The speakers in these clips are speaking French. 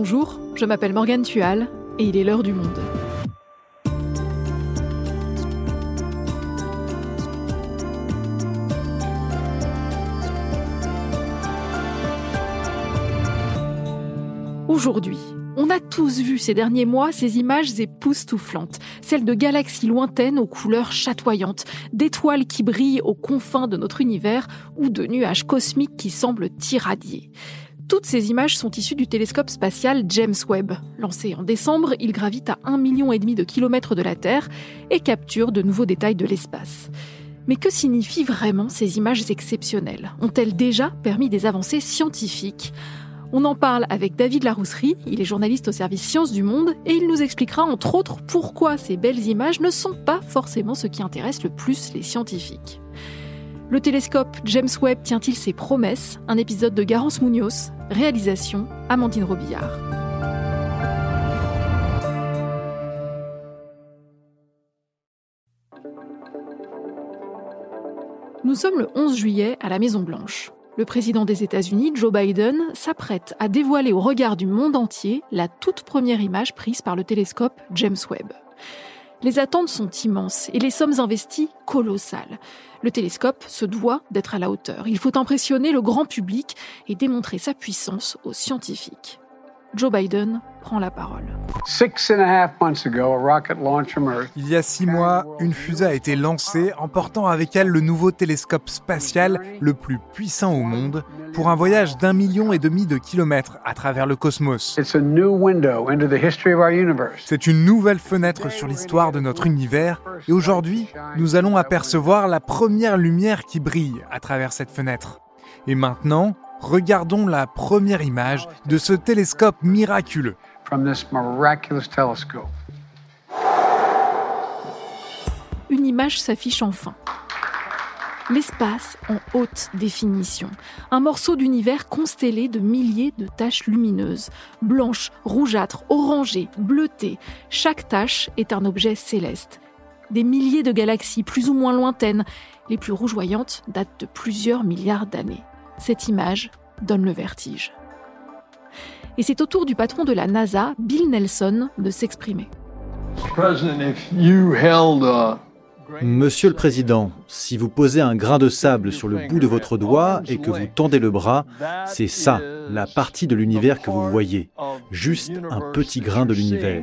Bonjour, je m'appelle Morgane Tual et il est l'heure du monde. Aujourd'hui, on a tous vu ces derniers mois ces images époustouflantes, celles de galaxies lointaines aux couleurs chatoyantes, d'étoiles qui brillent aux confins de notre univers ou de nuages cosmiques qui semblent irradier. Toutes ces images sont issues du télescope spatial James Webb. Lancé en décembre, il gravite à 1,5 million de kilomètres de la Terre et capture de nouveaux détails de l'espace. Mais que signifient vraiment ces images exceptionnelles? Ont-elles déjà permis des avancées scientifiques? On en parle avec David Larousserie, il est journaliste au service Sciences du Monde, et il nous expliquera entre autres pourquoi ces belles images ne sont pas forcément ce qui intéresse le plus les scientifiques. Le télescope James Webb tient-il ses promesses? Un épisode de Garance Munoz, réalisation Amandine Robillard. Nous sommes le 11 juillet à la Maison Blanche. Le président des États-Unis, Joe Biden, s'apprête à dévoiler au regard du monde entier la toute première image prise par le télescope James Webb. Les attentes sont immenses et les sommes investies colossales. Le télescope se doit d'être à la hauteur. Il faut impressionner le grand public et démontrer sa puissance aux scientifiques. Joe Biden prend la parole. Il y a six mois, une fusée a été lancée emportant avec elle le nouveau télescope spatial le plus puissant au monde pour un voyage d'un million et demi de kilomètres à travers le cosmos. C'est une nouvelle fenêtre sur l'histoire de notre univers et aujourd'hui, nous allons apercevoir la première lumière qui brille à travers cette fenêtre. Et maintenant, regardons la première image de ce télescope miraculeux. Une image s'affiche enfin. L'espace en haute définition. Un morceau d'univers constellé de milliers de taches lumineuses, blanches, rougeâtres, orangées, bleutées. Chaque tache est un objet céleste. Des milliers de galaxies plus ou moins lointaines, les plus rougeoyantes datent de plusieurs milliards d'années. Cette image donne le vertige. Et c'est au tour du patron de la NASA, Bill Nelson, de s'exprimer. Monsieur le Président, si vous posez un grain de sable sur le bout de votre doigt et que vous tendez le bras, c'est ça, la partie de l'univers que vous voyez. Juste un petit grain de l'univers.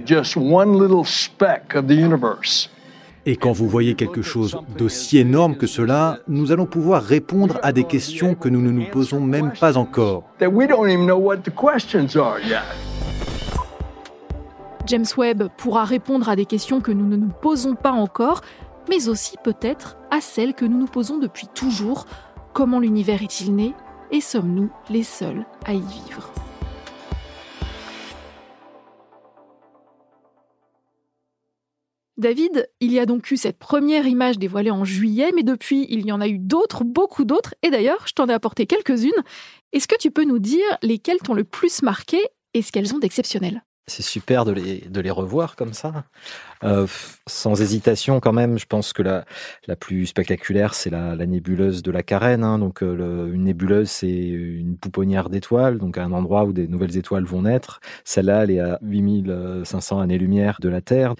Et quand vous voyez quelque chose d'aussi énorme que cela, nous allons pouvoir répondre à des questions que nous ne nous posons même pas encore. James Webb pourra répondre à des questions que nous ne nous posons pas encore, mais aussi peut-être à celles que nous nous posons depuis toujours. Comment l'univers est-il né? Et sommes-nous les seuls à y vivre? David, il y a donc eu cette première image dévoilée en juillet, mais depuis, il y en a eu d'autres, beaucoup d'autres, et d'ailleurs, je t'en ai apporté quelques-unes. Est-ce que tu peux nous dire lesquelles t'ont le plus marqué et ce qu'elles ont d'exceptionnel? C'est super de les, revoir comme ça. Euh, sans hésitation, quand même, je pense que la, la plus spectaculaire, c'est la, nébuleuse de la Carène. Hein. Donc, euh, une nébuleuse, c'est une pouponnière d'étoiles, donc un endroit où des nouvelles étoiles vont naître. Celle-là, elle est à 8500 années-lumière de la Terre.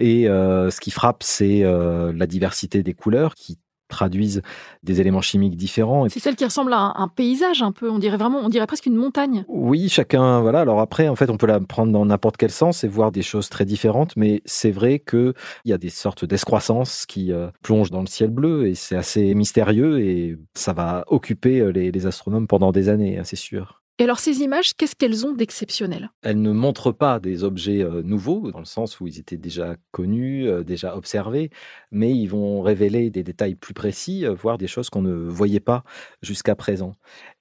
Et euh, ce qui frappe, c'est euh, la diversité des couleurs qui traduisent des éléments chimiques différents. C'est celle qui ressemble à un, paysage un peu, on dirait vraiment, on dirait presque une montagne. Oui, chacun, voilà. Alors après, en fait, on peut la prendre dans n'importe quel sens et voir des choses très différentes, mais c'est vrai qu'il y a des sortes d'escroissances qui euh, plongent dans le ciel bleu et c'est assez mystérieux et ça va occuper les, les astronomes pendant des années, hein, c'est sûr. Et alors ces images, qu'est-ce qu'elles ont d'exceptionnel? Elles ne montrent pas des objets euh, nouveaux, dans le sens où ils étaient déjà connus, euh, déjà observés, mais ils vont révéler des détails plus précis, euh, voire des choses qu'on ne voyait pas jusqu'à présent.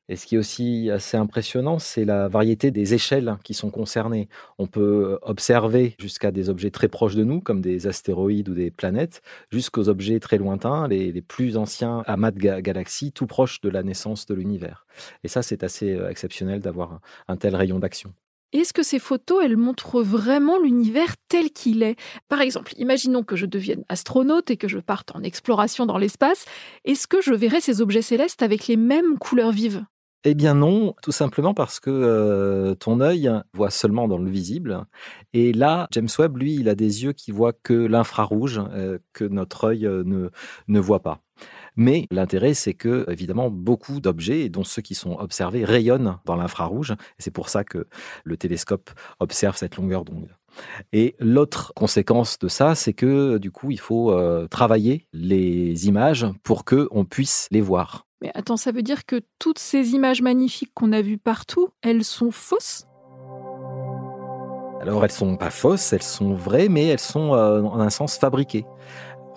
Et ce qui est aussi assez impressionnant, c'est la variété des échelles qui sont concernées. On peut observer jusqu'à des objets très proches de nous, comme des astéroïdes ou des planètes, jusqu'aux objets très lointains, les, plus anciens amas de galaxies, tout proches de la naissance de l'univers. Et ça, c'est assez euh, exceptionnel d'avoir un, tel rayon d'action. Est-ce que ces photos, elles montrent vraiment l'univers tel qu'il est? Par exemple, imaginons que je devienne astronaute et que je parte en exploration dans l'espace. Est-ce que je verrai ces objets célestes avec les mêmes couleurs vives? Eh bien non, tout simplement parce que ton œil voit seulement dans le visible. Et là, James Webb, lui, il a des yeux qui voient que l'infrarouge, que notre œil ne, ne voit pas. Mais l'intérêt, c'est que, évidemment, beaucoup d'objets, dont ceux qui sont observés, rayonnent dans l'infrarouge. C'est pour ça que le télescope observe cette longueur d'onde. Et l'autre conséquence de ça, c'est que du coup, il faut travailler les images pour qu'on puisse les voir. Mais attends, ça veut dire que toutes ces images magnifiques qu'on a vues partout, elles sont fausses? Alors elles sont pas fausses, elles sont vraies, mais elles sont euh, en un sens fabriquées.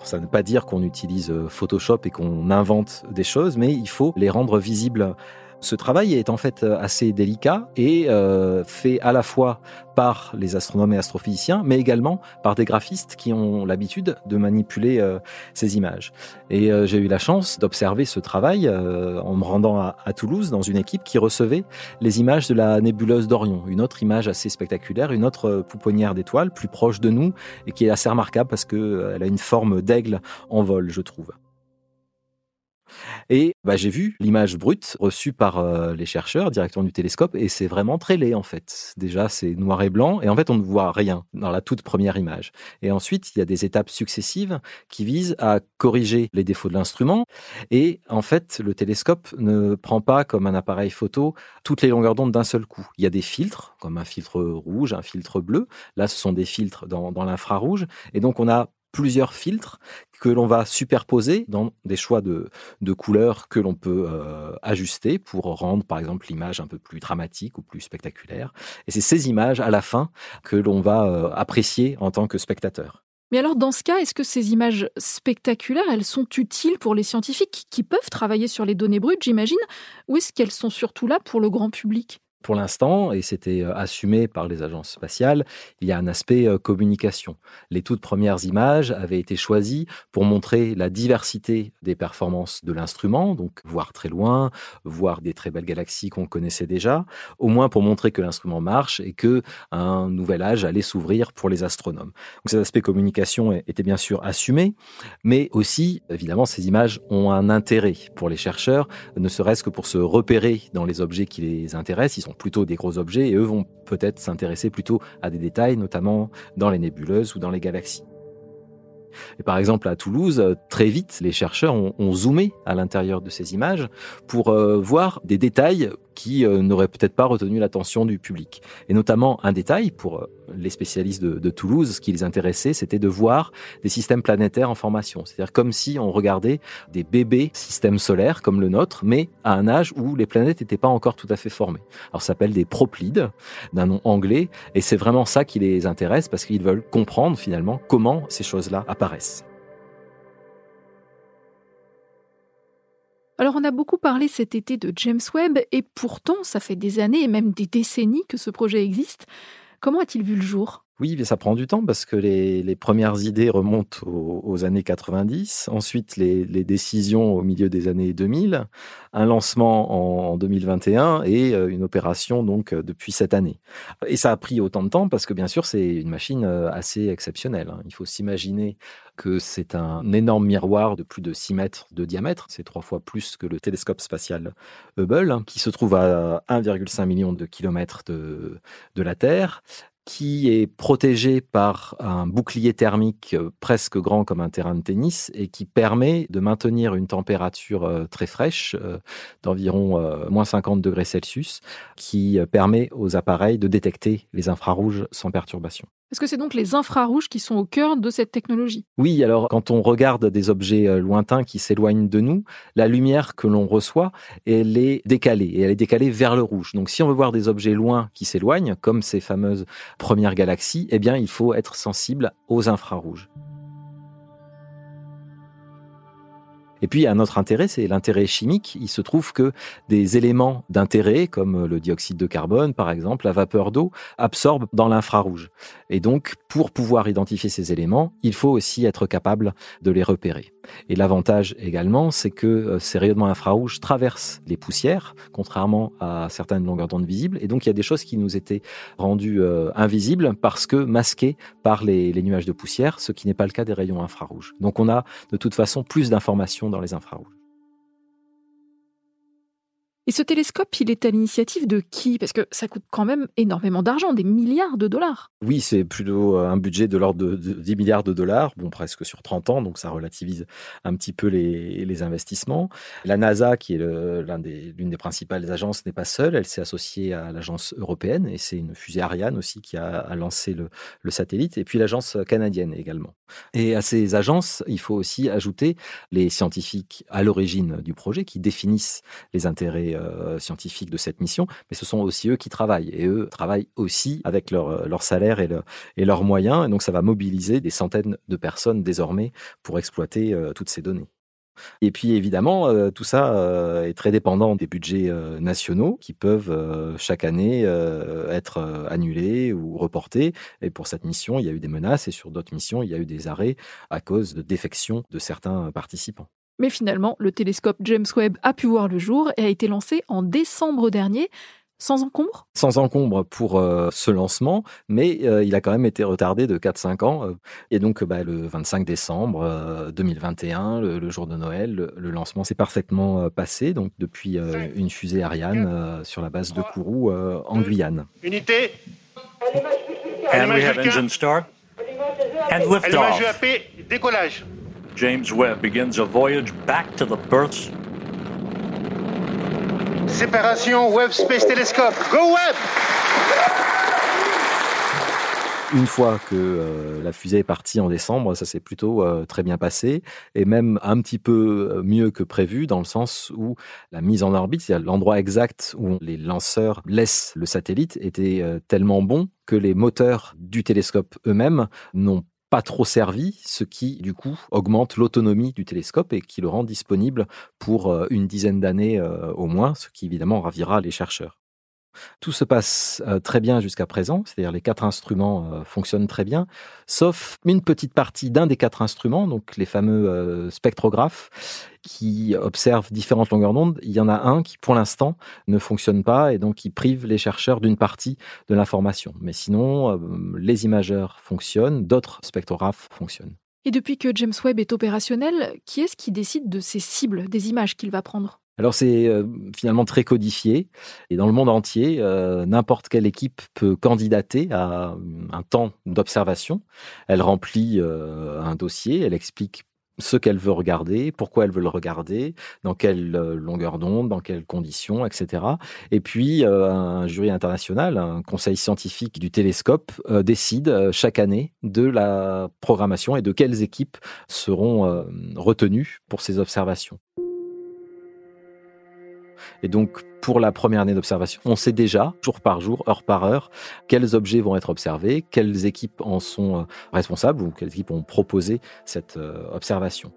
Ça ne veut pas dire qu'on utilise euh, Photoshop et qu'on invente des choses, mais il faut les rendre visibles ce travail est en fait euh, assez délicat et euh, fait à la fois par les astronomes et astrophysiciens, mais également par des graphistes qui ont l'habitude de manipuler euh, ces images. Et j'ai eu la chance d'observer ce travail en me rendant à, à, Toulouse dans une équipe qui recevait les images de la nébuleuse d'Orion, une autre image assez spectaculaire, une autre pouponnière d'étoiles plus proche de nous et qui est assez remarquable parce qu'elle a une forme d'aigle en vol, je trouve. Et bah, j'ai vu l'image brute reçue par euh, les chercheurs directement du télescope et c'est vraiment très laid en fait. Déjà c'est noir et blanc et en fait on ne voit rien dans la toute première image. Et ensuite il y a des étapes successives qui visent à corriger les défauts de l'instrument et en fait le télescope ne prend pas comme un appareil photo toutes les longueurs d'onde d'un seul coup. Il y a des filtres comme un filtre rouge, un filtre bleu. Là ce sont des filtres dans, dans l'infrarouge et donc on a plusieurs filtres que l'on va superposer dans des choix de, couleurs que l'on peut euh, ajuster pour rendre, par exemple, l'image un peu plus dramatique ou plus spectaculaire. Et c'est ces images, à la fin, que l'on va euh, apprécier en tant que spectateur. Mais alors, dans ce cas, est-ce que ces images spectaculaires, elles sont utiles pour les scientifiques qui peuvent travailler sur les données brutes, j'imagine, ou est-ce qu'elles sont surtout là pour le grand public? Pour l'instant, et c'était euh, assumé par les agences spatiales, il y a un aspect euh, communication. Les toutes premières images avaient été choisies pour montrer la diversité des performances de l'instrument, donc voir très loin, voir des très belles galaxies qu'on connaissait déjà, au moins pour montrer que l'instrument marche et que un nouvel âge allait s'ouvrir pour les astronomes. Donc cet aspect communication était bien sûr assumé, mais aussi, évidemment, ces images ont un intérêt pour les chercheurs, ne serait-ce que pour se repérer dans les objets qui les intéressent. Ils sont plutôt des gros objets et eux vont peut-être s'intéresser plutôt à des détails, notamment dans les nébuleuses ou dans les galaxies. Et par exemple, à Toulouse, très vite, les chercheurs ont, zoomé à l'intérieur de ces images pour euh, voir des détails qui euh, n'aurait peut-être pas retenu l'attention du public. Et notamment un détail pour euh, les spécialistes de, Toulouse, ce qui les intéressait, c'était de voir des systèmes planétaires en formation. C'est-à-dire comme si on regardait des bébés systèmes solaires comme le nôtre, mais à un âge où les planètes n'étaient pas encore tout à fait formées. Alors ça s'appelle des proplides, d'un nom anglais, et c'est vraiment ça qui les intéresse parce qu'ils veulent comprendre finalement comment ces choses-là apparaissent. Alors on a beaucoup parlé cet été de James Webb et pourtant ça fait des années et même des décennies que ce projet existe. Comment a-t-il vu le jour? Oui, mais ça prend du temps parce que les, premières idées remontent aux, années 90, ensuite les, décisions au milieu des années 2000, un lancement en, 2021 et euh, une opération donc euh, depuis cette année. Et ça a pris autant de temps parce que bien sûr c'est une machine euh, assez exceptionnelle. Hein. Il faut s'imaginer que c'est un énorme miroir de plus de 6 mètres de diamètre, c'est trois fois plus que le télescope spatial Hubble, hein, qui se trouve à 1,5 million de kilomètres de, de la Terre, qui est protégé par un bouclier thermique euh, presque grand comme un terrain de tennis et qui permet de maintenir une température euh, très fraîche euh, d'environ moins 50 degrés Celsius, qui permet aux appareils de détecter les infrarouges sans perturbation. Est-ce que c'est donc les infrarouges qui sont au cœur de cette technologie Oui, alors quand on regarde des objets euh, lointains qui s'éloignent de nous, la lumière que l'on reçoit, elle est décalée et elle est décalée vers le rouge. Donc si on veut voir des objets loin qui s'éloignent, comme ces fameuses premières galaxies, eh bien il faut être sensible aux infrarouges. Et puis, un autre intérêt, c'est l'intérêt chimique. Il se trouve que des éléments d'intérêt, comme le dioxyde de carbone, par exemple, la vapeur d'eau, absorbent dans l'infrarouge. Et donc, pour pouvoir identifier ces éléments, il faut aussi être capable de les repérer. Et l'avantage également, c'est que euh, ces rayonnements infrarouges traversent les poussières, contrairement à certaines longueurs d'onde visibles. Et donc, il y a des choses qui nous étaient rendues euh, invisibles parce que masquées par les, les nuages de poussière, ce qui n'est pas le cas des rayons infrarouges. Donc, on a de toute façon plus d'informations dans les infrarouges. Et ce télescope, il est à l'initiative de qui? Parce que ça coûte quand même énormément d'argent, des milliards de dollars. Oui, c'est plutôt un budget de l'ordre de, 10 milliards de dollars, bon, presque sur 30 ans, donc ça relativise un petit peu les, investissements. La NASA, qui est l'une des, principales agences, n'est pas seule, elle s'est associée à l'agence européenne, et c'est une fusée Ariane aussi qui a, lancé le satellite, et puis l'agence canadienne également. Et à ces agences, il faut aussi ajouter les scientifiques à l'origine du projet qui définissent les intérêts euh, scientifiques de cette mission, mais ce sont aussi eux qui travaillent. Et eux travaillent aussi avec leur, euh, salaire et, et leurs moyens. Et donc, ça va mobiliser des centaines de personnes désormais pour exploiter euh, toutes ces données. Et puis évidemment, tout ça est très dépendant des budgets nationaux qui peuvent chaque année être annulés ou reportés. Et pour cette mission, il y a eu des menaces et sur d'autres missions, il y a eu des arrêts à cause de défections de certains participants. Mais finalement, le télescope James Webb a pu voir le jour et a été lancé en décembre dernier. Sans encombre? Sans encombre pour euh, ce lancement, mais euh, il a quand même été retardé de 4-5 ans. Euh. et donc, bah, le 25 décembre 2021, le, jour de Noël, le, lancement s'est parfaitement passé, donc depuis une fusée Ariane sur la base de Kourou en Guyane. Unité And we have engine start. And liftoff. décollage. James Webb begins a voyage back to the births. Séparation Webb Space Telescope. Go Webb! Une fois que euh, la fusée est partie en décembre, ça s'est plutôt euh, très bien passé et même un petit peu euh, mieux que prévu dans le sens où la mise en orbite, c'est-à-dire l'endroit exact où les lanceurs laissent le satellite, était tellement bon que les moteurs du télescope eux-mêmes n'ont pas trop servi, ce qui du coup augmente l'autonomie du télescope et qui le rend disponible pour euh, une dizaine d'années euh, au moins, ce qui évidemment ravira les chercheurs. Tout se passe euh, très bien jusqu'à présent, c'est-à-dire les quatre instruments fonctionnent très bien, sauf une petite partie d'un des quatre instruments, donc les fameux spectrographes, qui observent différentes longueurs d'onde, il y en a un qui, pour l'instant, ne fonctionne pas et donc qui prive les chercheurs d'une partie de l'information. Mais sinon, euh, les imageurs fonctionnent, d'autres spectrographes fonctionnent. Et depuis que James Webb est opérationnel, qui est-ce qui décide de ces cibles, des images qu'il va prendre? Alors c'est euh, finalement très codifié et dans le monde entier, euh, n'importe quelle équipe peut candidater à un temps d'observation. Elle remplit un dossier, elle explique ce qu'elle veut regarder, pourquoi elle veut le regarder, dans quelle euh, longueur d'onde, dans quelles conditions, etc. Et puis, euh, un jury international, un conseil scientifique du télescope, euh, décide chaque année de la programmation et de quelles équipes seront retenues pour ces observations. Et donc, pour la première année d'observation, on sait déjà, jour par jour, heure par heure, quels objets vont être observés, quelles équipes en sont euh, responsables ou quelles équipes ont proposé cette euh, observation.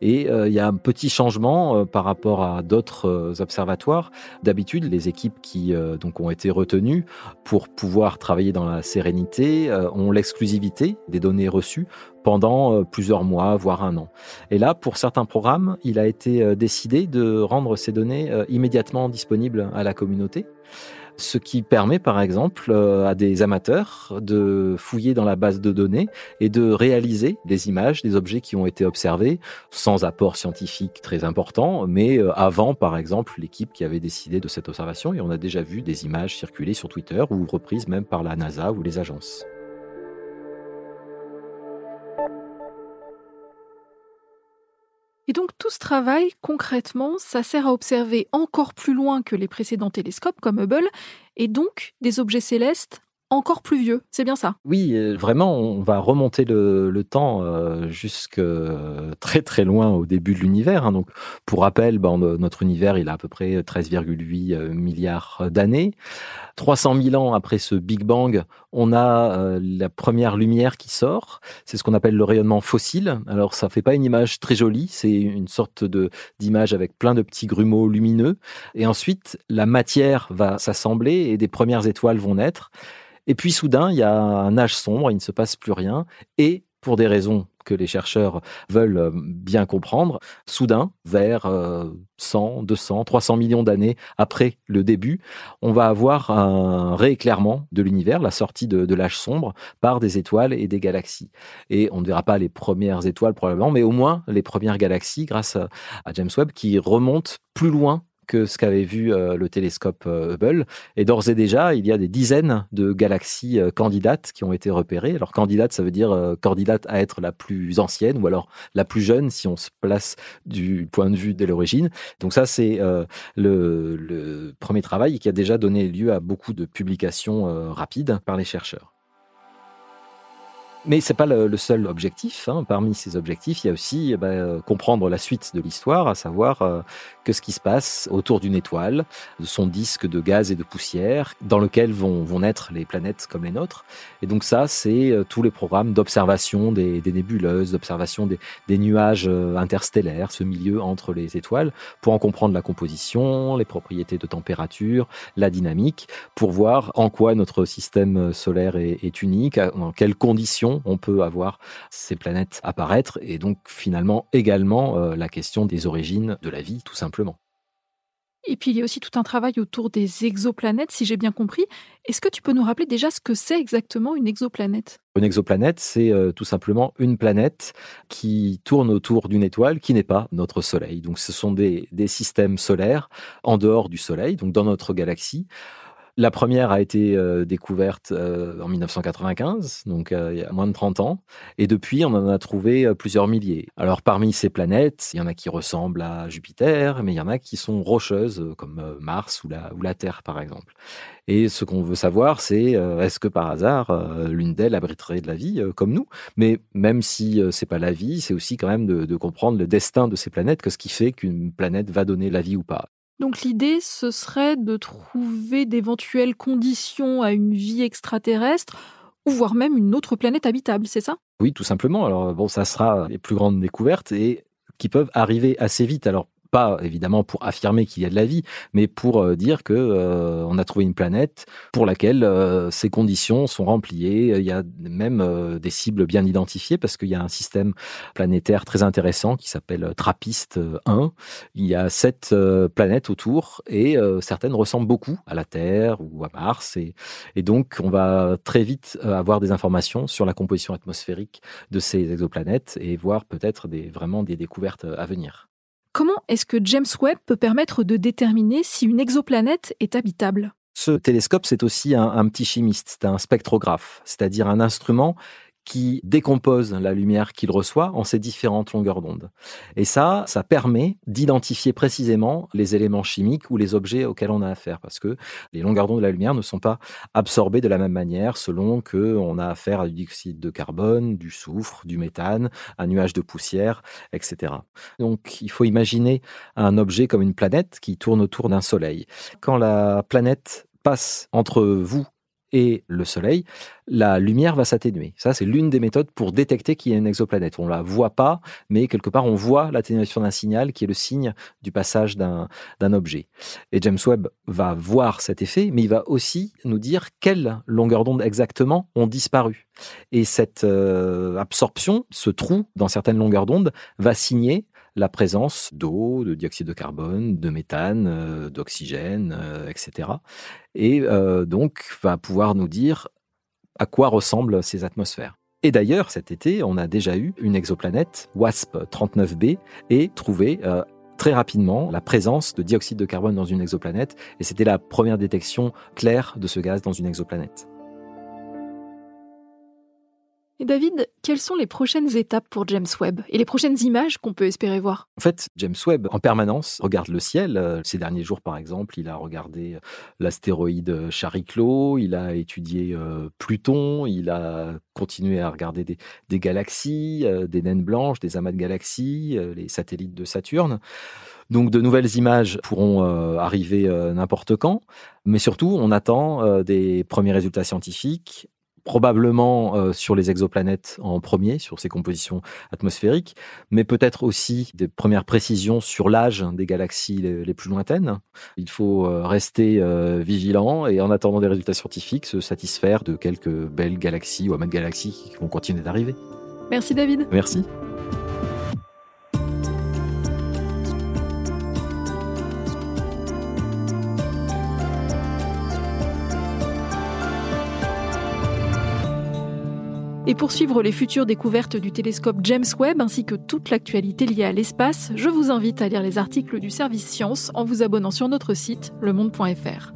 Et euh, il y a un petit changement euh, par rapport à d'autres euh, observatoires. D'habitude, les équipes qui donc ont été retenues pour pouvoir travailler dans la sérénité ont l'exclusivité des données reçues pendant plusieurs mois, voire un an. Et là, pour certains programmes, il a été décidé de rendre ces données immédiatement disponibles à la communauté ce qui permet par exemple euh, à des amateurs de fouiller dans la base de données et de réaliser des images des objets qui ont été observés sans apport scientifique très important, mais euh, avant par exemple l'équipe qui avait décidé de cette observation et on a déjà vu des images circuler sur Twitter ou reprises même par la NASA ou les agences. Et donc tout ce travail, concrètement, ça sert à observer encore plus loin que les précédents télescopes comme Hubble, et donc des objets célestes encore plus vieux. C'est bien ça? Oui, euh, vraiment, on va remonter le, temps euh, jusque très très loin au début de l'univers. Hein. Donc, pour rappel, ben, notre univers, il a à peu près 13,8 euh, milliards d'années. 300 000 ans après ce Big Bang, on a la première lumière qui sort. C'est ce qu'on appelle le rayonnement fossile. Alors, ça fait pas une image très jolie. C'est une sorte de d'image avec plein de petits grumeaux lumineux. Et ensuite, la matière va s'assembler et des premières étoiles vont naître. Et puis soudain, il y a un âge sombre, il ne se passe plus rien, et pour des raisons que les chercheurs veulent euh, bien comprendre, soudain, vers 100, 200, 300 millions d'années après le début, on va avoir un rééclairement de l'univers, la sortie de, l'âge sombre par des étoiles et des galaxies. Et on ne verra pas les premières étoiles probablement, mais au moins les premières galaxies grâce à James Webb qui remontent plus loin que ce qu'avait vu euh, le télescope euh, Hubble. Et d'ores et déjà, il y a des dizaines de galaxies euh, candidates qui ont été repérées. Alors candidate, ça veut dire candidate à être la plus ancienne ou alors la plus jeune si on se place du point de vue de l'origine. Donc ça, c'est le, le, premier travail qui a déjà donné lieu à beaucoup de publications rapides par les chercheurs. Mais c'est pas le, seul objectif. Hein. Parmi ces objectifs, il y a aussi eh ben, euh, comprendre la suite de l'histoire, à savoir euh, que ce qui se passe autour d'une étoile, de son disque de gaz et de poussière, dans lequel vont, naître les planètes comme les nôtres. Et donc ça, c'est euh, tous les programmes d'observation des, nébuleuses, d'observation des, des, nuages interstellaires, ce milieu entre les étoiles, pour en comprendre la composition, les propriétés de température, la dynamique, pour voir en quoi notre système solaire est, est unique, dans quelles conditions on peut avoir ces planètes apparaître et donc finalement également euh, la question des origines de la vie tout simplement. Et puis il y a aussi tout un travail autour des exoplanètes, si j'ai bien compris. Est-ce que tu peux nous rappeler déjà ce que c'est exactement une exoplanète? Une exoplanète, c'est euh, tout simplement une planète qui tourne autour d'une étoile qui n'est pas notre Soleil. Donc ce sont des, des systèmes solaires en dehors du Soleil, donc dans notre galaxie, la première a été euh, découverte euh, en 1995, donc euh, il y a moins de 30 ans. Et depuis, on en a trouvé plusieurs milliers. Alors parmi ces planètes, il y en a qui ressemblent à Jupiter, mais il y en a qui sont rocheuses, comme Mars ou la, Terre, par exemple. Et ce qu'on veut savoir, c'est est-ce que par hasard, l'une d'elles abriterait de la vie comme nous? Mais même si c'est pas la vie, c'est aussi quand même de, de comprendre le destin de ces planètes, que ce qui fait qu'une planète va donner la vie ou pas. Donc l'idée, ce serait de trouver d'éventuelles conditions à une vie extraterrestre ou voire même une autre planète habitable, c'est ça? Oui, tout simplement. Alors bon, ça sera les plus grandes découvertes et qui peuvent arriver assez vite. Alors pas évidemment pour affirmer qu'il y a de la vie, mais pour euh, dire que euh, on a trouvé une planète pour laquelle euh, ces conditions sont remplies. Il y a même des cibles bien identifiées parce qu'il y a un système planétaire très intéressant qui s'appelle Trappiste 1. Il y a sept planètes autour et certaines ressemblent beaucoup à la Terre ou à Mars et, et donc on va très vite avoir des informations sur la composition atmosphérique de ces exoplanètes et voir peut-être des, vraiment des découvertes à venir. Comment est-ce que James Webb peut permettre de déterminer si une exoplanète est habitable? Ce télescope, c'est aussi un, petit chimiste, c'est un spectrographe, c'est-à-dire un instrument qui décompose la lumière qu'il reçoit en ses différentes longueurs d'onde. Et ça, ça permet d'identifier précisément les éléments chimiques ou les objets auxquels on a affaire, parce que les longueurs d'onde de la lumière ne sont pas absorbées de la même manière selon que on a affaire à du dioxyde de carbone, du soufre, du méthane, un nuage de poussière, etc. Donc, il faut imaginer un objet comme une planète qui tourne autour d'un soleil. Quand la planète passe entre vous et le Soleil, la lumière va s'atténuer. Ça, c'est l'une des méthodes pour détecter qu'il y a une exoplanète. On la voit pas, mais quelque part, on voit l'atténuation d'un signal qui est le signe du passage d'un objet. Et James Webb va voir cet effet, mais il va aussi nous dire quelles longueurs d'onde exactement ont disparu. Et cette euh, absorption, ce trou dans certaines longueurs d'onde, va signer la présence d'eau, de dioxyde de carbone, de méthane, euh, d'oxygène, euh, etc. Et euh, donc va pouvoir nous dire à quoi ressemblent ces atmosphères. Et d'ailleurs, cet été, on a déjà eu une exoplanète, WASP-39b, et trouvé très rapidement la présence de dioxyde de carbone dans une exoplanète, et c'était la première détection claire de ce gaz dans une exoplanète. David, quelles sont les prochaines étapes pour James Webb et les prochaines images qu'on peut espérer voir? En fait, James Webb, en permanence, regarde le ciel. Euh, ces derniers jours, par exemple, il a regardé euh, l'astéroïde Chariclo, il a étudié euh, Pluton, il a continué à regarder des, galaxies, des naines blanches, des amas de galaxies, les satellites de Saturne. Donc de nouvelles images pourront arriver n'importe quand, mais surtout on attend des premiers résultats scientifiques probablement euh, sur les exoplanètes en premier, sur ces compositions atmosphériques, mais peut-être aussi des premières précisions sur l'âge des galaxies les, plus lointaines. Il faut euh, rester euh, vigilant et en attendant des résultats scientifiques, se satisfaire de quelques belles galaxies ou amas de galaxies qui vont continuer d'arriver. Merci David. Merci. Et pour suivre les futures découvertes du télescope James Webb ainsi que toute l'actualité liée à l'espace, je vous invite à lire les articles du service Science en vous abonnant sur notre site lemonde.fr.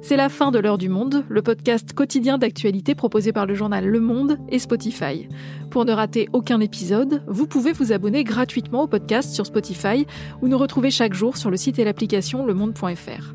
C'est la fin de l'heure du monde, le podcast quotidien d'actualité proposé par le journal Le Monde et Spotify. Pour ne rater aucun épisode, vous pouvez vous abonner gratuitement au podcast sur Spotify ou nous retrouver chaque jour sur le site et l'application lemonde.fr.